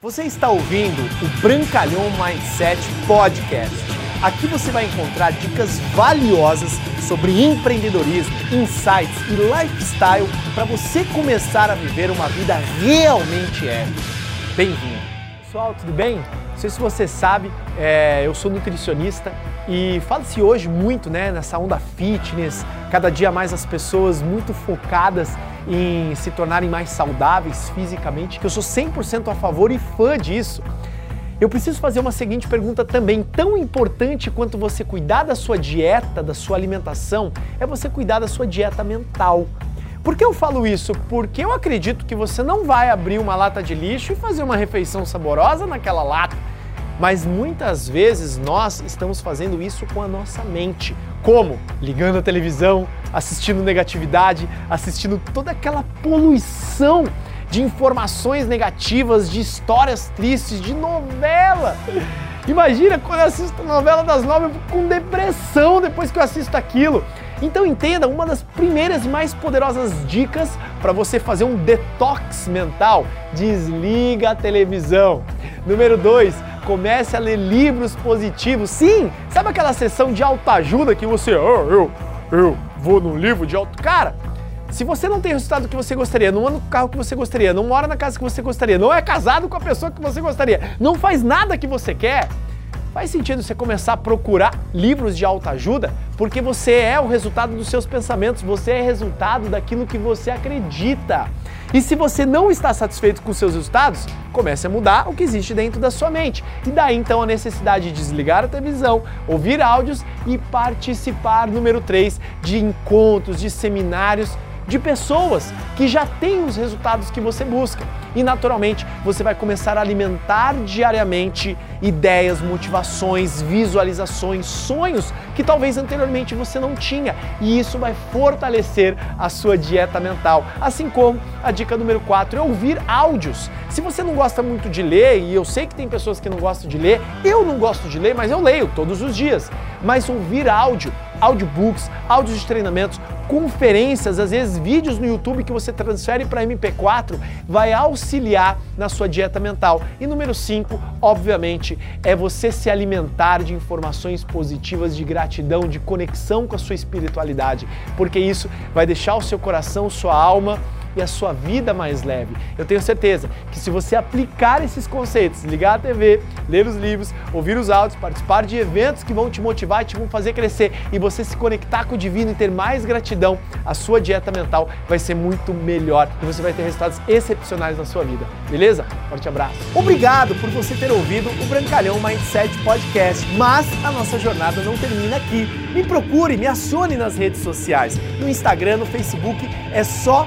Você está ouvindo o Brancalhão Mindset Podcast. Aqui você vai encontrar dicas valiosas sobre empreendedorismo, insights e lifestyle para você começar a viver uma vida realmente épica. Bem-vindo! Pessoal, tudo bem? Não sei se você sabe, é, eu sou nutricionista e fala-se hoje muito né, nessa onda fitness, cada dia mais as pessoas muito focadas em se tornarem mais saudáveis fisicamente, que eu sou 100% a favor e fã disso. Eu preciso fazer uma seguinte pergunta também, tão importante quanto você cuidar da sua dieta, da sua alimentação, é você cuidar da sua dieta mental. Por que eu falo isso? Porque eu acredito que você não vai abrir uma lata de lixo e fazer uma refeição saborosa naquela lata. Mas muitas vezes nós estamos fazendo isso com a nossa mente. Como? Ligando a televisão, assistindo negatividade, assistindo toda aquela poluição de informações negativas, de histórias tristes, de novela. Imagina quando eu assisto novela das nove eu fico com depressão depois que eu assisto aquilo. Então entenda, uma das primeiras e mais poderosas dicas para você fazer um detox mental, desliga a televisão. Número 2, comece a ler livros positivos. Sim, sabe aquela sessão de autoajuda que você, oh, eu, eu vou no livro de auto. Cara, se você não tem o resultado que você gostaria, não anda no carro que você gostaria, não mora na casa que você gostaria, não é casado com a pessoa que você gostaria, não faz nada que você quer, faz sentido você começar a procurar livros de autoajuda, porque você é o resultado dos seus pensamentos, você é resultado daquilo que você acredita. E se você não está satisfeito com seus resultados, comece a mudar o que existe dentro da sua mente. E daí então a necessidade de desligar a televisão, ouvir áudios e participar, número 3, de encontros, de seminários de pessoas que já têm os resultados que você busca. E naturalmente você vai começar a alimentar diariamente ideias, motivações, visualizações, sonhos que talvez anteriormente você não tinha. E isso vai fortalecer a sua dieta mental. Assim como a dica número 4 é ouvir áudios. Se você não gosta muito de ler, e eu sei que tem pessoas que não gostam de ler, eu não gosto de ler, mas eu leio todos os dias. Mas ouvir áudio, audiobooks, áudios de treinamentos, conferências, às vezes vídeos no YouTube que você transfere para MP4, vai auxiliar na sua dieta mental. E número 5, obviamente, é você se alimentar de informações positivas, de gratidão, de conexão com a sua espiritualidade, porque isso vai deixar o seu coração, sua alma e a sua vida mais leve. Eu tenho certeza que se você aplicar esses conceitos, ligar a TV, ler os livros, ouvir os áudios, participar de eventos que vão te motivar e te vão fazer crescer e você se conectar com o divino e ter mais gratidão, a sua dieta mental vai ser muito melhor e você vai ter resultados excepcionais na sua vida. Beleza? Forte abraço. Obrigado por você ter ouvido o Brancalhão Mindset Podcast, mas a nossa jornada não termina aqui. Me procure, me acione nas redes sociais, no Instagram, no Facebook, é só